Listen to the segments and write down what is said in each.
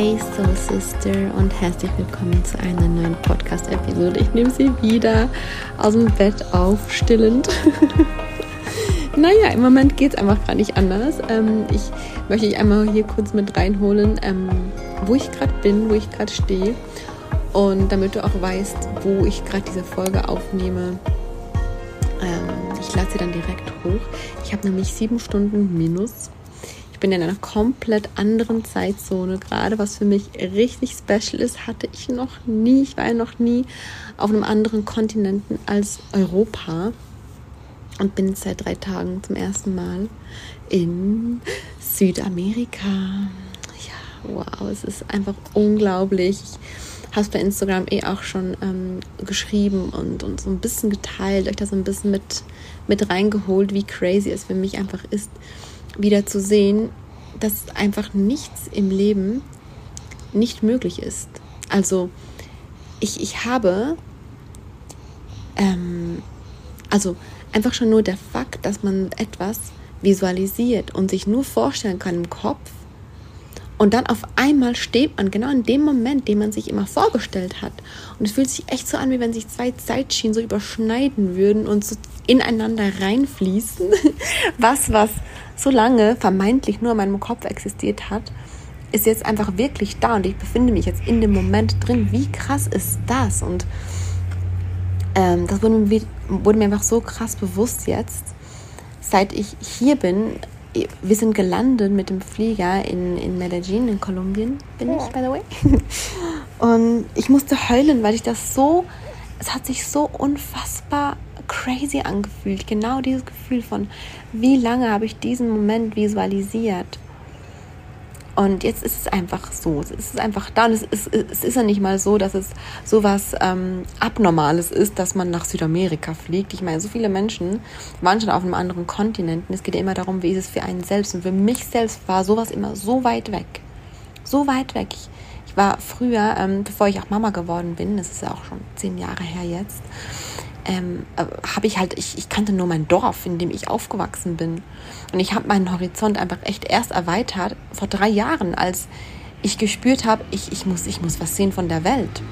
Hey Soul Sister und herzlich willkommen zu einer neuen Podcast-Episode. Ich nehme sie wieder aus dem Bett auf, stillend. naja, im Moment geht es einfach gar nicht anders. Ähm, ich möchte dich einmal hier kurz mit reinholen, ähm, wo ich gerade bin, wo ich gerade stehe. Und damit du auch weißt, wo ich gerade diese Folge aufnehme, ähm, ich lade sie dann direkt hoch. Ich habe nämlich sieben Stunden minus bin in einer komplett anderen Zeitzone gerade, was für mich richtig special ist, hatte ich noch nie. Ich war ja noch nie auf einem anderen Kontinent als Europa und bin seit drei Tagen zum ersten Mal in Südamerika. Ja, wow, es ist einfach unglaublich. Es bei Instagram eh auch schon ähm, geschrieben und, und so ein bisschen geteilt, euch da so ein bisschen mit, mit reingeholt, wie crazy es für mich einfach ist, wieder zu sehen, dass einfach nichts im Leben nicht möglich ist. Also ich, ich habe, ähm, also einfach schon nur der Fakt, dass man etwas visualisiert und sich nur vorstellen kann im Kopf und dann auf einmal steht man genau in dem Moment, den man sich immer vorgestellt hat. Und es fühlt sich echt so an, wie wenn sich zwei Zeitschienen so überschneiden würden und so ineinander reinfließen. Was, was so lange vermeintlich nur in meinem Kopf existiert hat, ist jetzt einfach wirklich da und ich befinde mich jetzt in dem Moment drin. Wie krass ist das? Und ähm, das wurde mir, wurde mir einfach so krass bewusst jetzt, seit ich hier bin. Wir sind gelandet mit dem Flieger in, in Medellin, in Kolumbien, bin ich, by the way. Und ich musste heulen, weil ich das so, es hat sich so unfassbar crazy angefühlt. Genau dieses Gefühl von, wie lange habe ich diesen Moment visualisiert. Und jetzt ist es einfach so. Es ist einfach da. Und es ist, es ist ja nicht mal so, dass es so was ähm, Abnormales ist, dass man nach Südamerika fliegt. Ich meine, so viele Menschen waren schon auf einem anderen Kontinent. Es geht ja immer darum, wie ist es für einen selbst. Und für mich selbst war sowas immer so weit weg. So weit weg. Ich, ich war früher, ähm, bevor ich auch Mama geworden bin, das ist ja auch schon zehn Jahre her jetzt, ähm, äh, habe ich halt, ich, ich kannte nur mein Dorf, in dem ich aufgewachsen bin. Und ich habe meinen Horizont einfach echt erst erweitert vor drei Jahren, als ich gespürt habe, ich, ich, muss, ich muss was sehen von der Welt.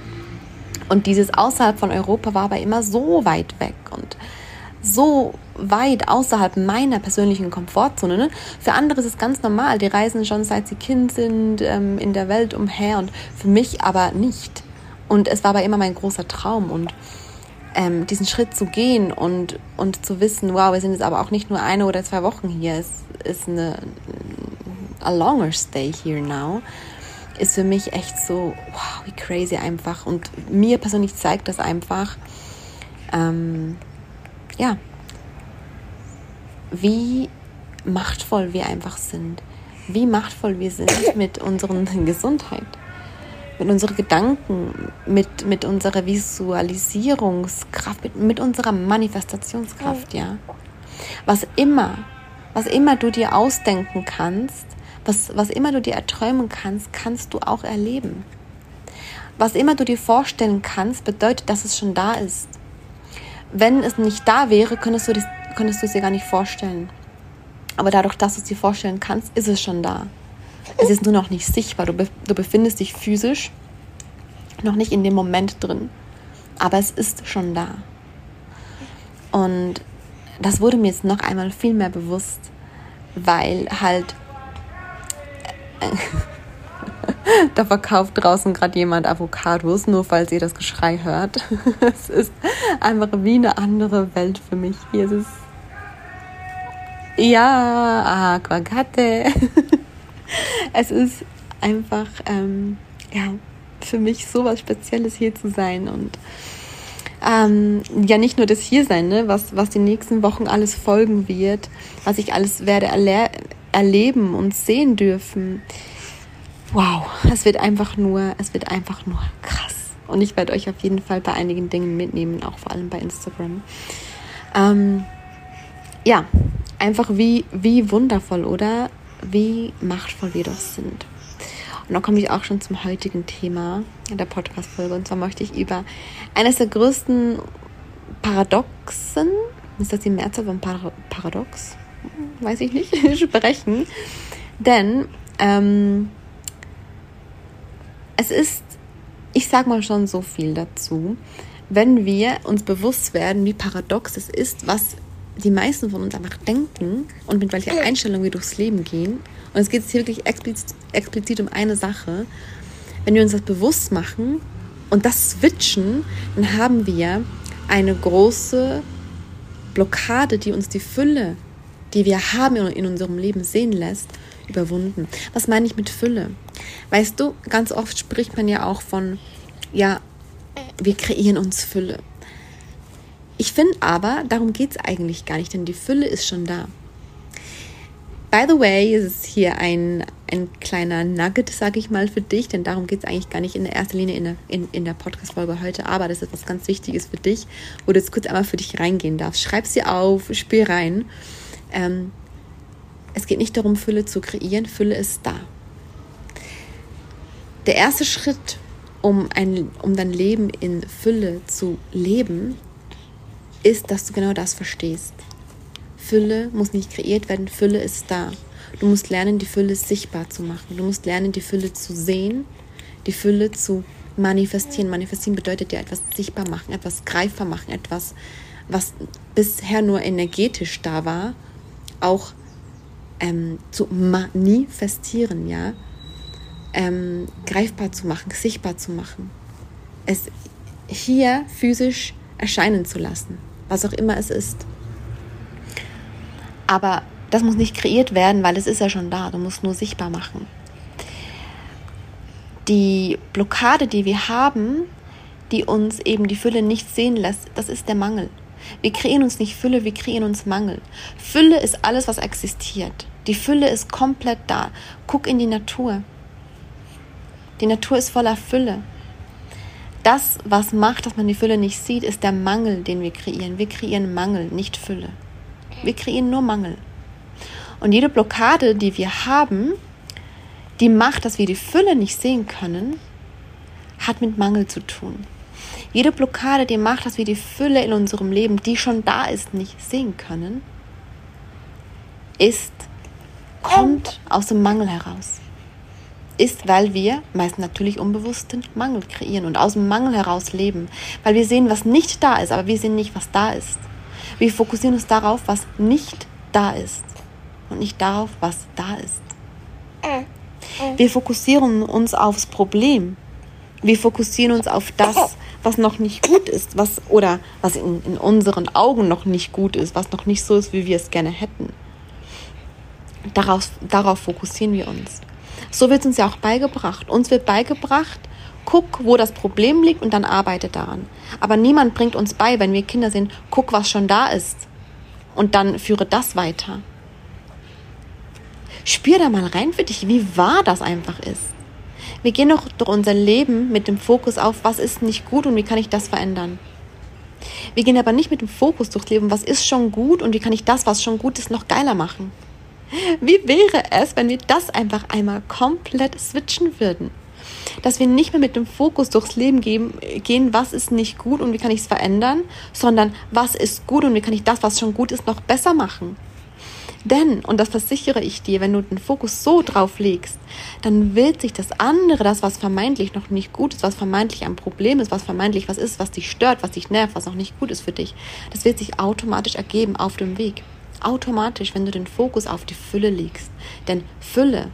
Und dieses außerhalb von Europa war aber immer so weit weg und so weit außerhalb meiner persönlichen Komfortzone. Ne? Für andere ist es ganz normal, die reisen schon seit sie Kind sind ähm, in der Welt umher und für mich aber nicht. Und es war aber immer mein großer Traum und ähm, diesen Schritt zu gehen und, und zu wissen, wow, wir sind jetzt aber auch nicht nur eine oder zwei Wochen hier, es ist eine a longer stay here now, ist für mich echt so, wow, wie crazy einfach. Und mir persönlich zeigt das einfach, ähm, ja, wie machtvoll wir einfach sind, wie machtvoll wir sind mit unserer Gesundheit mit unseren Gedanken, mit, mit unserer Visualisierungskraft, mit, mit unserer Manifestationskraft, ja. Was immer, was immer du dir ausdenken kannst, was, was immer du dir erträumen kannst, kannst du auch erleben. Was immer du dir vorstellen kannst, bedeutet, dass es schon da ist. Wenn es nicht da wäre, könntest du, das, könntest du es dir gar nicht vorstellen. Aber dadurch, dass du es dir vorstellen kannst, ist es schon da. Es ist nur noch nicht sichtbar. Du, be du befindest dich physisch noch nicht in dem Moment drin. Aber es ist schon da. Und das wurde mir jetzt noch einmal viel mehr bewusst, weil halt da verkauft draußen gerade jemand Avocados, nur falls ihr das Geschrei hört. es ist einfach wie eine andere Welt für mich. Hier ist es ja, Aquagate. es ist einfach, ähm, ja, für mich so was Spezielles hier zu sein und ähm, ja nicht nur das Hiersein, ne, was, was die nächsten Wochen alles folgen wird, was ich alles werde erle erleben und sehen dürfen. Wow, es wird einfach nur, es wird einfach nur krass. Und ich werde euch auf jeden Fall bei einigen Dingen mitnehmen, auch vor allem bei Instagram. Ähm, ja, einfach wie, wie wundervoll, oder? Wie machtvoll wir doch sind. Und dann komme ich auch schon zum heutigen Thema der Podcast-Folge. Und zwar möchte ich über eines der größten Paradoxen, ist das die Mehrzahl von Par Paradox? Weiß ich nicht, sprechen. Denn ähm, es ist, ich sag mal schon so viel dazu, wenn wir uns bewusst werden, wie paradox es ist, was die meisten von uns einfach denken und mit welcher Einstellung wir durchs Leben gehen. Und es geht jetzt hier wirklich explizit, explizit um eine Sache. Wenn wir uns das bewusst machen und das switchen, dann haben wir eine große Blockade, die uns die Fülle, die wir haben in unserem Leben sehen lässt, überwunden. Was meine ich mit Fülle? Weißt du, ganz oft spricht man ja auch von, ja, wir kreieren uns Fülle. Ich finde aber, darum geht es eigentlich gar nicht, denn die Fülle ist schon da. By the way, ist es hier ein, ein kleiner Nugget, sage ich mal, für dich, denn darum geht es eigentlich gar nicht in der ersten Linie in der, in, in der Podcast-Folge heute, aber das ist was ganz Wichtiges für dich, wo du jetzt kurz einmal für dich reingehen darfst. Schreib sie auf, spiel rein. Ähm, es geht nicht darum, Fülle zu kreieren, Fülle ist da. Der erste Schritt, um, ein, um dein Leben in Fülle zu leben, ist, dass du genau das verstehst. Fülle muss nicht kreiert werden, Fülle ist da. Du musst lernen, die Fülle sichtbar zu machen. Du musst lernen, die Fülle zu sehen, die Fülle zu manifestieren. Manifestieren bedeutet ja etwas sichtbar machen, etwas greifbar machen, etwas, was bisher nur energetisch da war, auch ähm, zu manifestieren, ja, ähm, greifbar zu machen, sichtbar zu machen. Es hier physisch erscheinen zu lassen, was auch immer es ist. Aber das muss nicht kreiert werden, weil es ist ja schon da. Du musst nur sichtbar machen. Die Blockade, die wir haben, die uns eben die Fülle nicht sehen lässt, das ist der Mangel. Wir kreieren uns nicht Fülle, wir kreieren uns Mangel. Fülle ist alles, was existiert. Die Fülle ist komplett da. Guck in die Natur. Die Natur ist voller Fülle. Das, was macht, dass man die Fülle nicht sieht, ist der Mangel, den wir kreieren. Wir kreieren Mangel, nicht Fülle. Wir kreieren nur Mangel. Und jede Blockade, die wir haben, die macht, dass wir die Fülle nicht sehen können, hat mit Mangel zu tun. Jede Blockade, die macht, dass wir die Fülle in unserem Leben, die schon da ist, nicht sehen können, ist, kommt aus dem Mangel heraus. Ist, weil wir, meist natürlich unbewussten, Mangel kreieren und aus dem Mangel heraus leben. Weil wir sehen, was nicht da ist, aber wir sehen nicht, was da ist. Wir fokussieren uns darauf, was nicht da ist und nicht darauf, was da ist. Wir fokussieren uns aufs Problem. Wir fokussieren uns auf das, was noch nicht gut ist, was oder was in, in unseren Augen noch nicht gut ist, was noch nicht so ist, wie wir es gerne hätten. Darauf, darauf fokussieren wir uns. So wird es uns ja auch beigebracht. Uns wird beigebracht, guck, wo das Problem liegt und dann arbeite daran. Aber niemand bringt uns bei, wenn wir Kinder sind, guck, was schon da ist und dann führe das weiter. Spür da mal rein für dich, wie wahr das einfach ist. Wir gehen doch durch unser Leben mit dem Fokus auf, was ist nicht gut und wie kann ich das verändern. Wir gehen aber nicht mit dem Fokus durchs Leben, was ist schon gut und wie kann ich das, was schon gut ist, noch geiler machen. Wie wäre es, wenn wir das einfach einmal komplett switchen würden? dass wir nicht mehr mit dem Fokus durchs Leben gehen, gehen, was ist nicht gut und wie kann ich es verändern, sondern was ist gut und wie kann ich das, was schon gut ist, noch besser machen. Denn, und das versichere ich dir, wenn du den Fokus so drauf legst, dann wird sich das andere, das, was vermeintlich noch nicht gut ist, was vermeintlich ein Problem ist, was vermeintlich was ist, was dich stört, was dich nervt, was noch nicht gut ist für dich, das wird sich automatisch ergeben auf dem Weg. Automatisch, wenn du den Fokus auf die Fülle legst. Denn Fülle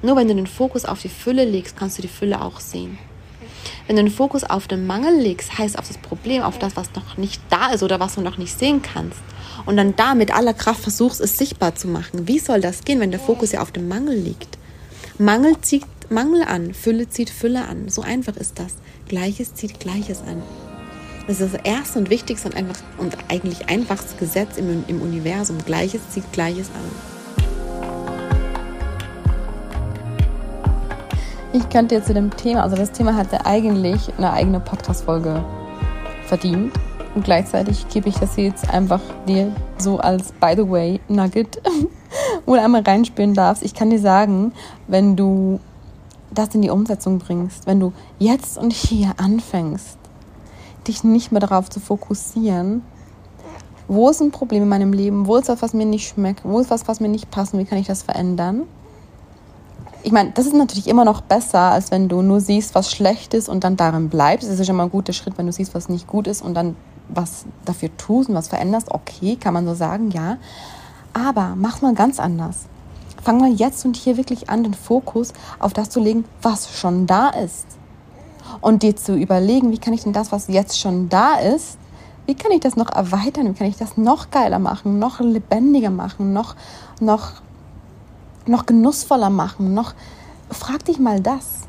nur wenn du den Fokus auf die Fülle legst, kannst du die Fülle auch sehen. Wenn du den Fokus auf den Mangel legst, heißt auf das Problem, auf das, was noch nicht da ist oder was du noch nicht sehen kannst, und dann da mit aller Kraft versuchst, es sichtbar zu machen. Wie soll das gehen, wenn der Fokus ja auf dem Mangel liegt? Mangel zieht Mangel an, Fülle zieht Fülle an. So einfach ist das. Gleiches zieht Gleiches an. Das ist das erste und wichtigste und, einfach, und eigentlich einfachste Gesetz im, im Universum. Gleiches zieht Gleiches an. Ich könnte jetzt zu dem Thema, also das Thema hatte eigentlich eine eigene Podcast-Folge verdient. Und gleichzeitig gebe ich das jetzt einfach dir so als by the way Nugget, wo du einmal reinspielen darfst. Ich kann dir sagen, wenn du das in die Umsetzung bringst, wenn du jetzt und hier anfängst, dich nicht mehr darauf zu fokussieren, wo ist ein Problem in meinem Leben, wo ist was, was mir nicht schmeckt, wo ist was, was mir nicht passt, wie kann ich das verändern, ich meine, das ist natürlich immer noch besser, als wenn du nur siehst, was schlecht ist und dann darin bleibst. Es ist schon mal ein guter Schritt, wenn du siehst, was nicht gut ist und dann was dafür tust und was veränderst. Okay, kann man so sagen, ja. Aber mach mal ganz anders. Fang mal jetzt und hier wirklich an, den Fokus auf das zu legen, was schon da ist. Und dir zu überlegen, wie kann ich denn das, was jetzt schon da ist, wie kann ich das noch erweitern, wie kann ich das noch geiler machen, noch lebendiger machen, noch, noch, noch genussvoller machen, noch, frag dich mal das.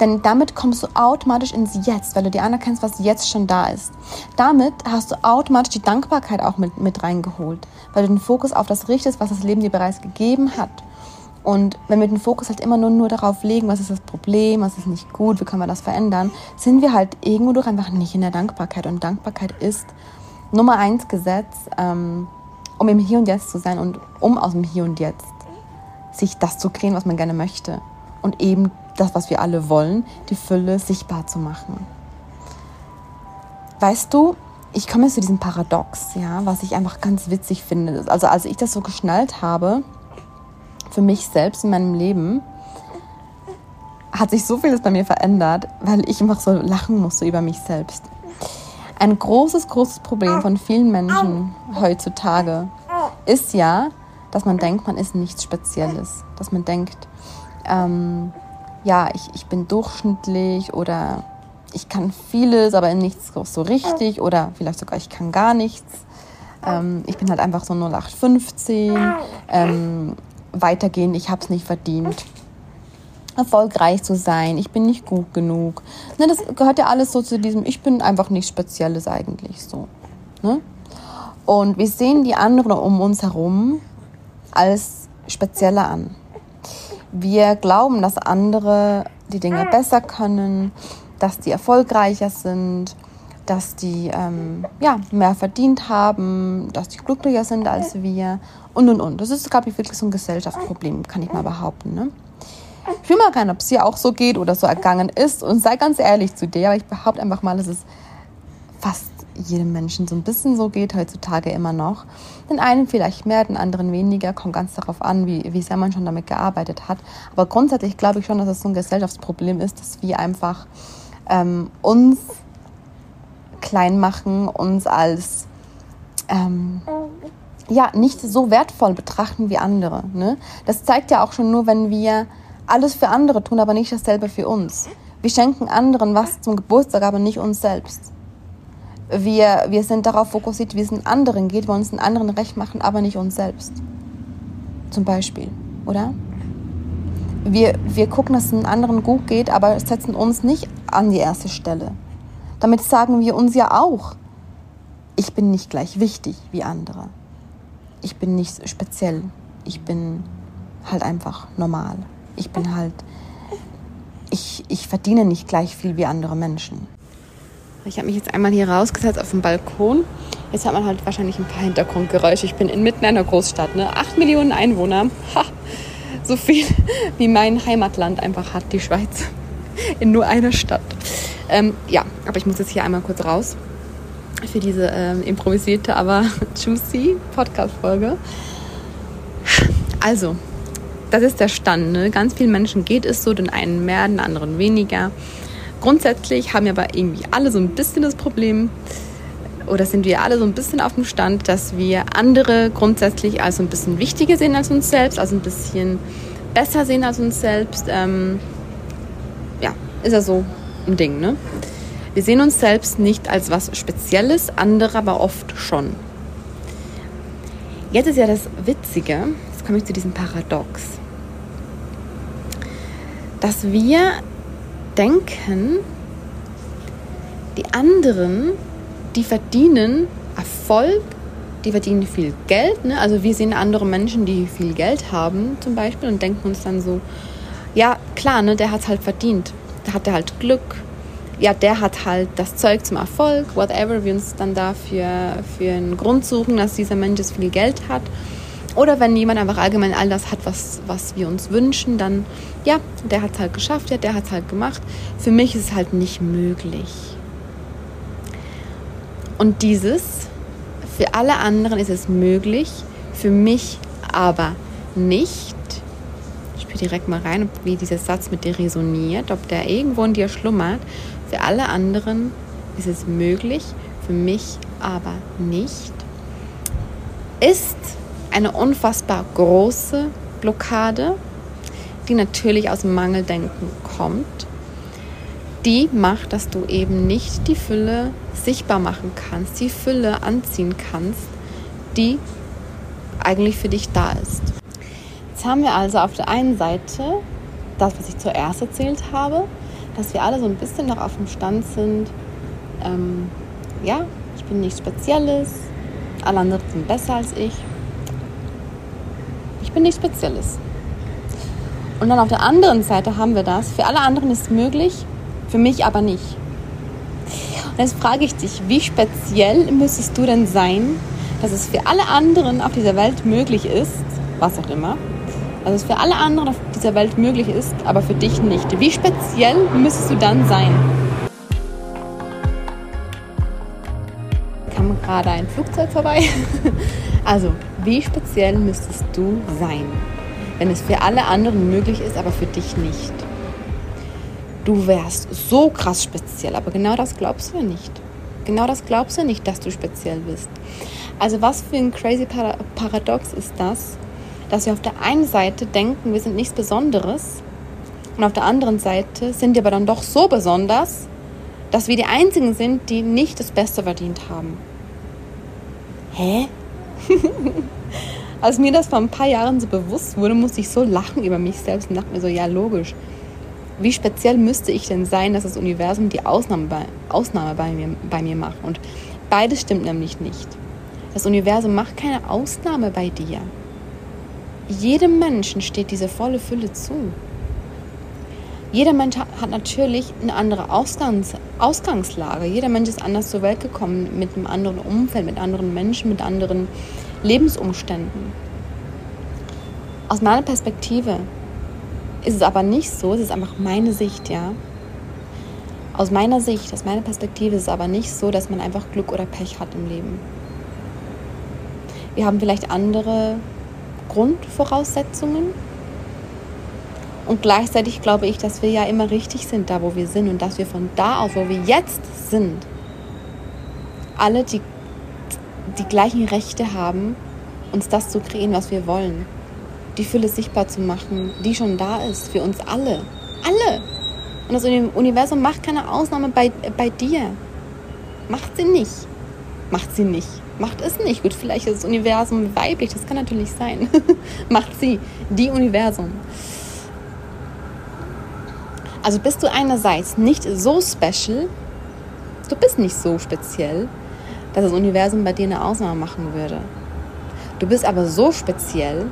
Denn damit kommst du automatisch ins Jetzt, weil du dir anerkennst, was jetzt schon da ist. Damit hast du automatisch die Dankbarkeit auch mit, mit reingeholt, weil du den Fokus auf das richtest, was das Leben dir bereits gegeben hat. Und wenn wir den Fokus halt immer nur, nur darauf legen, was ist das Problem, was ist nicht gut, wie können wir das verändern, sind wir halt irgendwo durch einfach nicht in der Dankbarkeit. Und Dankbarkeit ist Nummer eins Gesetz, ähm, um im Hier und Jetzt zu sein und um aus dem Hier und Jetzt sich das zu kreieren, was man gerne möchte. Und eben das, was wir alle wollen, die Fülle sichtbar zu machen. Weißt du, ich komme zu diesem Paradox, ja, was ich einfach ganz witzig finde. Also als ich das so geschnallt habe, für mich selbst in meinem Leben, hat sich so vieles bei mir verändert, weil ich einfach so lachen musste über mich selbst. Ein großes, großes Problem von vielen Menschen heutzutage ist ja, dass man denkt, man ist nichts Spezielles. Dass man denkt, ähm, ja, ich, ich bin durchschnittlich oder ich kann vieles, aber nichts so richtig oder vielleicht sogar ich kann gar nichts. Ähm, ich bin halt einfach so 0815. Ähm, weitergehen, ich habe es nicht verdient. Erfolgreich zu sein, ich bin nicht gut genug. Ne, das gehört ja alles so zu diesem, ich bin einfach nichts Spezielles eigentlich so. Ne? Und wir sehen die anderen um uns herum als spezieller an. Wir glauben, dass andere die Dinge besser können, dass die erfolgreicher sind, dass die ähm, ja, mehr verdient haben, dass die glücklicher sind als wir und und und. Das ist, glaube ich, wirklich so ein Gesellschaftsproblem, kann ich mal behaupten. Ne? Ich will mal gerne, ob es dir auch so geht oder so ergangen ist und sei ganz ehrlich zu dir, aber ich behaupte einfach mal, dass es fast jedem Menschen so ein bisschen so geht, heutzutage immer noch. Den einen vielleicht mehr, den anderen weniger, kommt ganz darauf an, wie, wie sehr man schon damit gearbeitet hat. Aber grundsätzlich glaube ich schon, dass es so ein Gesellschaftsproblem ist, dass wir einfach ähm, uns klein machen, uns als ähm, ja, nicht so wertvoll betrachten wie andere. Ne? Das zeigt ja auch schon nur, wenn wir alles für andere tun, aber nicht dasselbe für uns. Wir schenken anderen was zum Geburtstag, aber nicht uns selbst wir, wir sind darauf fokussiert, wie es den anderen geht, wollen uns den anderen recht machen, aber nicht uns selbst. Zum Beispiel, oder? Wir, wir gucken, dass es den anderen gut geht, aber setzen uns nicht an die erste Stelle. Damit sagen wir uns ja auch, ich bin nicht gleich wichtig wie andere. Ich bin nicht speziell. Ich bin halt einfach normal. Ich bin halt, ich, ich verdiene nicht gleich viel wie andere Menschen. Ich habe mich jetzt einmal hier rausgesetzt auf dem Balkon. Jetzt hat man halt wahrscheinlich ein paar Hintergrundgeräusche. Ich bin inmitten einer Großstadt, ne? Acht Millionen Einwohner. Ha, so viel wie mein Heimatland einfach hat, die Schweiz. In nur einer Stadt. Ähm, ja, aber ich muss jetzt hier einmal kurz raus für diese ähm, improvisierte, aber juicy Podcast-Folge. Also, das ist der Stand. Ne? Ganz vielen Menschen geht es so, den einen mehr, den anderen weniger. Grundsätzlich haben wir aber irgendwie alle so ein bisschen das Problem, oder sind wir alle so ein bisschen auf dem Stand, dass wir andere grundsätzlich als ein bisschen wichtiger sehen als uns selbst, also ein bisschen besser sehen als uns selbst. Ähm, ja, ist ja so ein Ding, ne? Wir sehen uns selbst nicht als was Spezielles, andere aber oft schon. Jetzt ist ja das Witzige, jetzt komme ich zu diesem Paradox, dass wir denken, die anderen, die verdienen Erfolg, die verdienen viel Geld. Ne? Also wir sehen andere Menschen, die viel Geld haben zum Beispiel und denken uns dann so, ja klar, ne, der hat es halt verdient. Hat er halt Glück. Ja, der hat halt das Zeug zum Erfolg, whatever wir uns dann da für, für einen Grund suchen, dass dieser Mensch jetzt viel Geld hat. Oder wenn jemand einfach allgemein all das hat, was, was wir uns wünschen, dann ja, der hat es halt geschafft, ja, der hat es halt gemacht. Für mich ist es halt nicht möglich. Und dieses, für alle anderen ist es möglich, für mich aber nicht. Hör direkt mal rein, wie dieser Satz mit dir resoniert, ob der irgendwo in dir schlummert. Für alle anderen ist es möglich, für mich aber nicht. Ist eine unfassbar große Blockade, die natürlich aus Mangeldenken kommt. Die macht, dass du eben nicht die Fülle sichtbar machen kannst, die Fülle anziehen kannst, die eigentlich für dich da ist. Haben wir also auf der einen Seite das, was ich zuerst erzählt habe, dass wir alle so ein bisschen noch auf dem Stand sind, ähm, ja, ich bin nichts Spezielles, alle anderen sind besser als ich. Ich bin nichts Spezielles. Und dann auf der anderen Seite haben wir das, für alle anderen ist es möglich, für mich aber nicht. Und jetzt frage ich dich, wie speziell müsstest du denn sein, dass es für alle anderen auf dieser Welt möglich ist, was auch immer, dass es für alle anderen auf dieser Welt möglich ist, aber für dich nicht. Wie speziell müsstest du dann sein? Kam gerade ein Flugzeug vorbei. Also, wie speziell müsstest du sein, wenn es für alle anderen möglich ist, aber für dich nicht? Du wärst so krass speziell, aber genau das glaubst du nicht. Genau das glaubst du nicht, dass du speziell bist. Also was für ein crazy Paradox ist das, dass wir auf der einen Seite denken, wir sind nichts Besonderes und auf der anderen Seite sind wir aber dann doch so besonders, dass wir die Einzigen sind, die nicht das Beste verdient haben. Hä? Als mir das vor ein paar Jahren so bewusst wurde, musste ich so lachen über mich selbst und dachte mir so, ja logisch. Wie speziell müsste ich denn sein, dass das Universum die Ausnahme bei, Ausnahme bei, mir, bei mir macht? Und beides stimmt nämlich nicht. Das Universum macht keine Ausnahme bei dir. Jedem Menschen steht diese volle Fülle zu. Jeder Mensch hat natürlich eine andere Ausgangs Ausgangslage. Jeder Mensch ist anders zur Welt gekommen, mit einem anderen Umfeld, mit anderen Menschen, mit anderen Lebensumständen. Aus meiner Perspektive ist es aber nicht so, es ist einfach meine Sicht, ja. Aus meiner Sicht, aus meiner Perspektive ist es aber nicht so, dass man einfach Glück oder Pech hat im Leben. Wir haben vielleicht andere Grundvoraussetzungen. Und gleichzeitig glaube ich, dass wir ja immer richtig sind, da wo wir sind. Und dass wir von da aus, wo wir jetzt sind, alle die, die gleichen Rechte haben, uns das zu kreieren, was wir wollen. Die Fülle sichtbar zu machen, die schon da ist, für uns alle. Alle! Und das Universum macht keine Ausnahme bei, bei dir. Macht sie nicht. Macht sie nicht macht es nicht. Gut, vielleicht ist das Universum weiblich, das kann natürlich sein. macht sie, die Universum. Also bist du einerseits nicht so special, du bist nicht so speziell, dass das Universum bei dir eine Ausnahme machen würde. Du bist aber so speziell,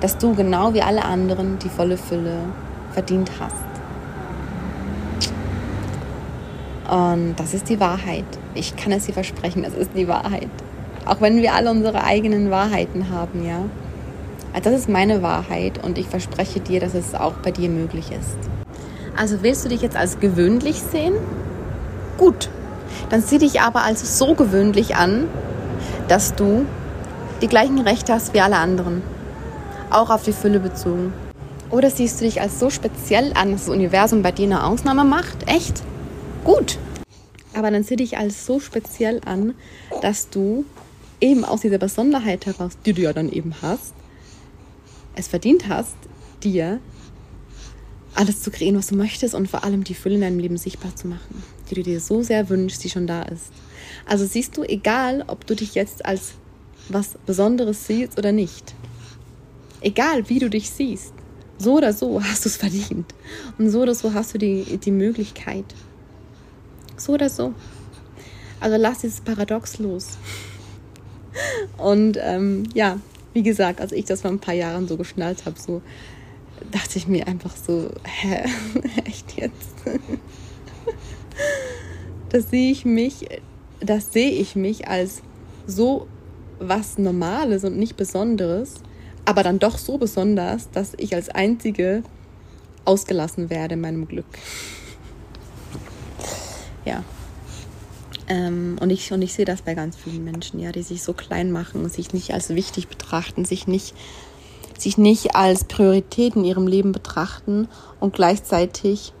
dass du genau wie alle anderen die volle Fülle verdient hast. Und das ist die Wahrheit. Ich kann es dir versprechen, das ist die Wahrheit. Auch wenn wir alle unsere eigenen Wahrheiten haben, ja. Also das ist meine Wahrheit und ich verspreche dir, dass es auch bei dir möglich ist. Also willst du dich jetzt als gewöhnlich sehen? Gut. Dann sieh dich aber als so gewöhnlich an, dass du die gleichen Rechte hast wie alle anderen. Auch auf die Fülle bezogen. Oder siehst du dich als so speziell an, dass das Universum bei dir eine Ausnahme macht? Echt? Gut. Aber dann sieh dich als so speziell an, dass du eben aus dieser Besonderheit heraus, die du ja dann eben hast, es verdient hast, dir alles zu kreieren, was du möchtest und vor allem die Fülle in deinem Leben sichtbar zu machen, die du dir so sehr wünschst, die schon da ist. Also siehst du, egal ob du dich jetzt als was Besonderes siehst oder nicht, egal wie du dich siehst, so oder so hast du es verdient. Und so oder so hast du die, die Möglichkeit. So oder so. Also lass dieses Paradox los. Und ähm, ja, wie gesagt, als ich das vor ein paar Jahren so geschnallt habe, so dachte ich mir einfach so, hä, echt jetzt? das sehe ich mich, das sehe ich mich als so was Normales und nicht Besonderes, aber dann doch so besonders, dass ich als Einzige ausgelassen werde in meinem Glück. Ja. Ähm, und, ich, und ich sehe das bei ganz vielen Menschen, ja, die sich so klein machen, sich nicht als wichtig betrachten, sich nicht sich nicht als Priorität in ihrem Leben betrachten und gleichzeitig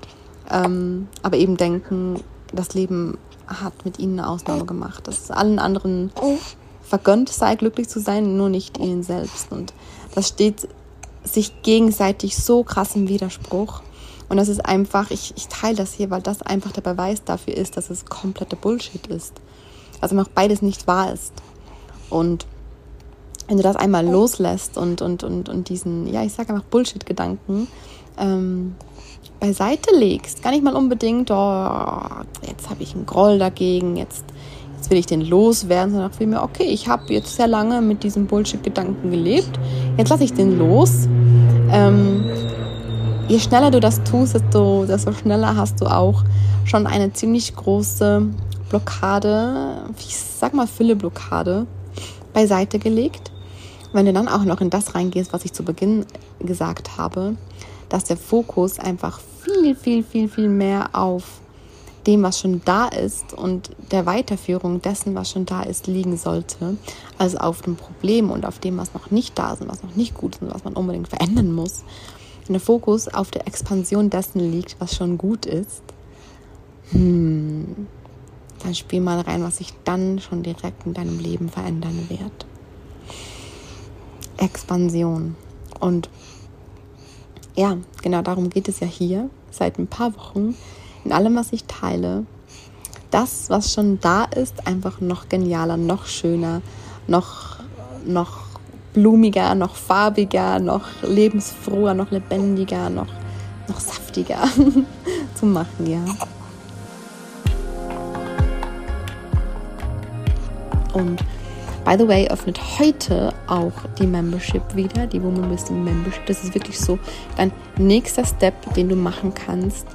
ähm, aber eben denken, das Leben hat mit ihnen eine Ausnahme gemacht. Dass es allen anderen vergönnt sei, glücklich zu sein, nur nicht ihnen selbst. Und das steht sich gegenseitig so krass im Widerspruch. Und das ist einfach, ich, ich teile das hier, weil das einfach der Beweis dafür ist, dass es komplette Bullshit ist. Also noch beides nicht wahr ist. Und wenn du das einmal loslässt und, und, und, und diesen, ja, ich sage einfach Bullshit-Gedanken ähm, beiseite legst, gar nicht mal unbedingt, oh, jetzt habe ich einen Groll dagegen, jetzt, jetzt will ich den loswerden, sondern vielmehr, okay, ich habe jetzt sehr lange mit diesem Bullshit-Gedanken gelebt, jetzt lasse ich den los. Ähm, je schneller du das tust, desto, desto schneller hast du auch schon eine ziemlich große Blockade, ich sag mal Fülle-Blockade, beiseite gelegt. Wenn du dann auch noch in das reingehst, was ich zu Beginn gesagt habe, dass der Fokus einfach viel, viel, viel, viel mehr auf dem, was schon da ist und der Weiterführung dessen, was schon da ist, liegen sollte, als auf dem Problem und auf dem, was noch nicht da ist und was noch nicht gut ist und was man unbedingt verändern muss. Wenn der Fokus auf der Expansion dessen liegt, was schon gut ist, hm, dann spiel mal rein, was sich dann schon direkt in deinem Leben verändern wird. Expansion. Und ja, genau darum geht es ja hier seit ein paar Wochen in allem, was ich teile. Das, was schon da ist, einfach noch genialer, noch schöner, noch, noch blumiger, noch farbiger, noch lebensfroher, noch lebendiger, noch, noch saftiger zu machen, ja. Und By the way, öffnet heute auch die Membership wieder, die Woman Wisdom Membership. Das ist wirklich so dein nächster Step, den du machen kannst,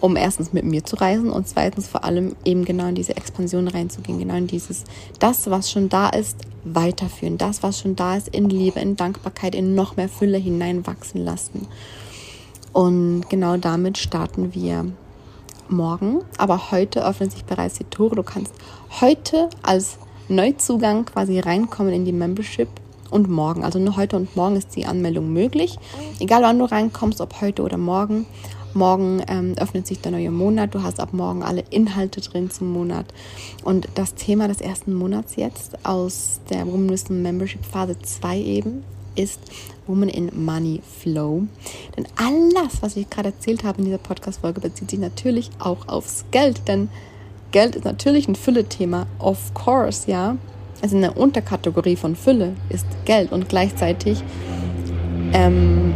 um erstens mit mir zu reisen und zweitens vor allem eben genau in diese Expansion reinzugehen, genau in dieses, das, was schon da ist, weiterführen, das, was schon da ist, in Liebe, in Dankbarkeit, in noch mehr Fülle hineinwachsen lassen. Und genau damit starten wir morgen. Aber heute öffnet sich bereits die Tore. Du kannst heute als Neuzugang quasi reinkommen in die Membership und morgen. Also nur heute und morgen ist die Anmeldung möglich. Egal wann du reinkommst, ob heute oder morgen. Morgen ähm, öffnet sich der neue Monat. Du hast ab morgen alle Inhalte drin zum Monat. Und das Thema des ersten Monats jetzt aus der Woman Wisdom Membership Phase 2 eben ist Woman in Money Flow. Denn alles, was ich gerade erzählt habe in dieser Podcast-Folge, bezieht sich natürlich auch aufs Geld. Denn Geld ist natürlich ein Fülle-Thema, of course, ja. Also eine Unterkategorie von Fülle ist Geld und gleichzeitig ähm,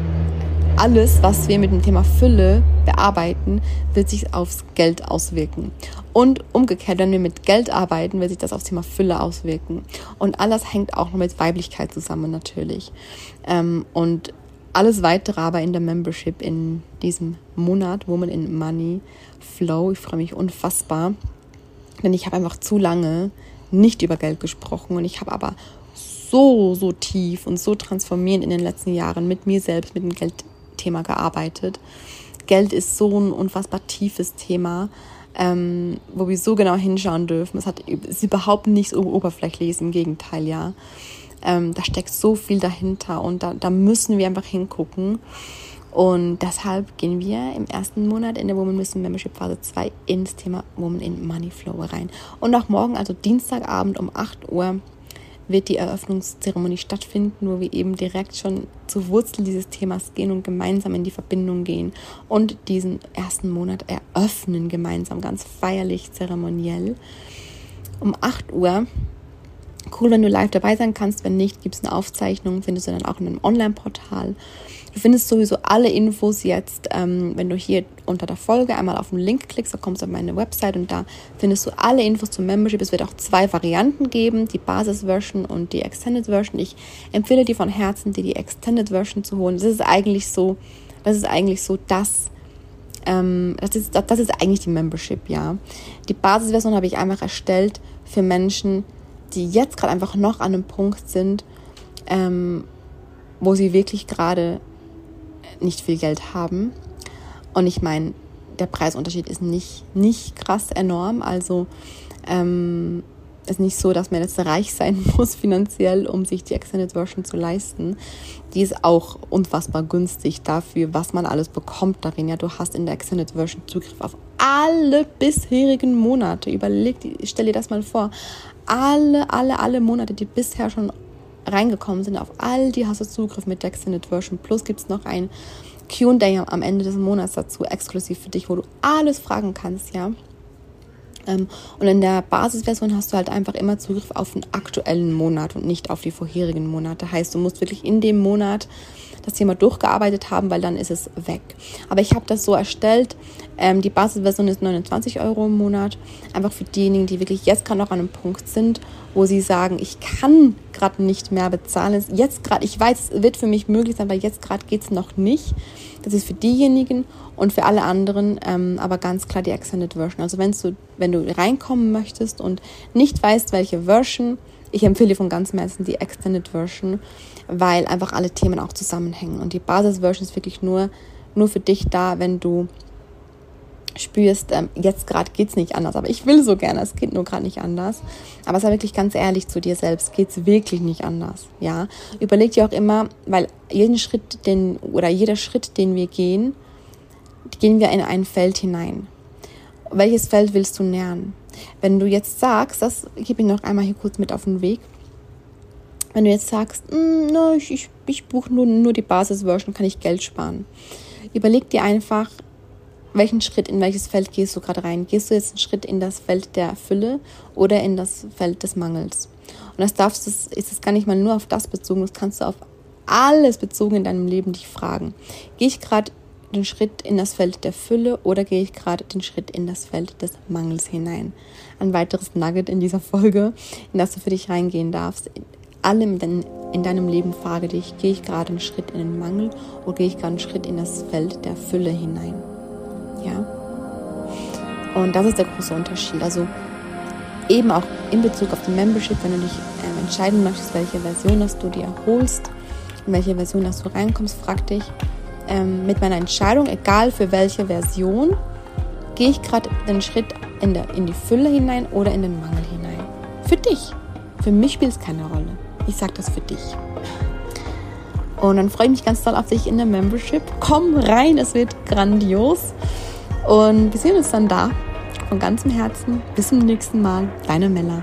alles, was wir mit dem Thema Fülle bearbeiten, wird sich aufs Geld auswirken. Und umgekehrt, wenn wir mit Geld arbeiten, wird sich das aufs Thema Fülle auswirken. Und alles hängt auch noch mit Weiblichkeit zusammen natürlich. Ähm, und alles weitere aber in der Membership in diesem Monat, Woman in Money Flow. Ich freue mich unfassbar. Denn ich habe einfach zu lange nicht über Geld gesprochen und ich habe aber so, so tief und so transformierend in den letzten Jahren mit mir selbst, mit dem Geldthema gearbeitet. Geld ist so ein unfassbar tiefes Thema, ähm, wo wir so genau hinschauen dürfen. Es hat ist überhaupt nichts oberflächliches, im Gegenteil, ja. Ähm, da steckt so viel dahinter und da, da müssen wir einfach hingucken. Und deshalb gehen wir im ersten Monat in der Woman Wisdom Membership Phase 2 ins Thema Woman in Money Flow rein. Und auch morgen, also Dienstagabend um 8 Uhr, wird die Eröffnungszeremonie stattfinden, wo wir eben direkt schon zur Wurzel dieses Themas gehen und gemeinsam in die Verbindung gehen und diesen ersten Monat eröffnen gemeinsam, ganz feierlich, zeremoniell. Um 8 Uhr cool, wenn du live dabei sein kannst. Wenn nicht, gibt es eine Aufzeichnung, findest du dann auch in einem Online-Portal. Du findest sowieso alle Infos jetzt, ähm, wenn du hier unter der Folge einmal auf den Link klickst, da kommst du auf meine Website und da findest du alle Infos zum Membership. Es wird auch zwei Varianten geben, die Basis-Version und die Extended Version. Ich empfehle dir von Herzen, dir die Extended Version zu holen. Das ist eigentlich so, das ist eigentlich so das, ähm, das, ist, das ist eigentlich die Membership, ja. Die Basis-Version habe ich einfach erstellt für Menschen, jetzt gerade einfach noch an einem Punkt sind, ähm, wo sie wirklich gerade nicht viel Geld haben. Und ich meine, der Preisunterschied ist nicht, nicht krass enorm. Also ähm, ist nicht so, dass man jetzt reich sein muss finanziell, um sich die Extended Version zu leisten. Die ist auch unfassbar günstig dafür, was man alles bekommt darin. Ja, du hast in der Extended Version Zugriff auf alle bisherigen Monate. Überleg, stell dir das mal vor. Alle, alle, alle Monate, die bisher schon reingekommen sind, auf all die hast du Zugriff mit der Extended Version. Plus gibt es noch ein Q&A am Ende des Monats dazu, exklusiv für dich, wo du alles fragen kannst, ja. Ähm, und in der Basisversion hast du halt einfach immer Zugriff auf den aktuellen Monat und nicht auf die vorherigen Monate. Heißt, du musst wirklich in dem Monat das Thema durchgearbeitet haben, weil dann ist es weg. Aber ich habe das so erstellt. Ähm, die Basisversion ist 29 Euro im Monat. Einfach für diejenigen, die wirklich jetzt gerade noch an einem Punkt sind, wo sie sagen, ich kann gerade nicht mehr bezahlen. Jetzt gerade, ich weiß, es wird für mich möglich sein, aber jetzt gerade geht es noch nicht. Das ist für diejenigen und für alle anderen ähm, aber ganz klar die Extended Version. Also wenn du, wenn du reinkommen möchtest und nicht weißt, welche Version, ich empfehle von ganzem Herzen die Extended Version, weil einfach alle Themen auch zusammenhängen. Und die Basis-Version ist wirklich nur, nur für dich da, wenn du spürst, ähm, jetzt gerade geht es nicht anders, aber ich will so gerne, es geht nur gerade nicht anders. Aber sei wirklich ganz ehrlich zu dir selbst, geht es wirklich nicht anders, ja? Überleg dir auch immer, weil jeden Schritt, den, oder jeder Schritt, den wir gehen, gehen wir in ein Feld hinein. Welches Feld willst du nähern? Wenn du jetzt sagst, das gebe ich noch einmal hier kurz mit auf den Weg, wenn du jetzt sagst, mm, no, ich, ich, ich buche nur, nur die Basis-Version, kann ich Geld sparen. Überleg dir einfach, welchen Schritt, in welches Feld gehst du gerade rein? Gehst du jetzt einen Schritt in das Feld der Fülle oder in das Feld des Mangels? Und das darfst du, ist es gar nicht mal nur auf das bezogen, das kannst du auf alles bezogen in deinem Leben dich fragen. Gehe ich gerade den Schritt in das Feld der Fülle oder gehe ich gerade den Schritt in das Feld des Mangels hinein? Ein weiteres Nugget in dieser Folge, in das du für dich reingehen darfst. Allem in deinem Leben frage dich, gehe ich gerade einen Schritt in den Mangel oder gehe ich gerade einen Schritt in das Feld der Fülle hinein? Ja? Und das ist der große Unterschied. Also eben auch in Bezug auf die Membership, wenn du dich äh, entscheiden möchtest, welche Version dass du dir holst, in welche Version dass du reinkommst, frag dich ähm, mit meiner Entscheidung, egal für welche Version, gehe ich gerade den Schritt in, der, in die Fülle hinein oder in den Mangel hinein. Für dich. Für mich spielt es keine Rolle. Ich sage das für dich. Und dann freue ich mich ganz doll auf dich in der Membership. Komm rein, es wird grandios. Und wir sehen uns dann da. Von ganzem Herzen. Bis zum nächsten Mal. Deine Mella.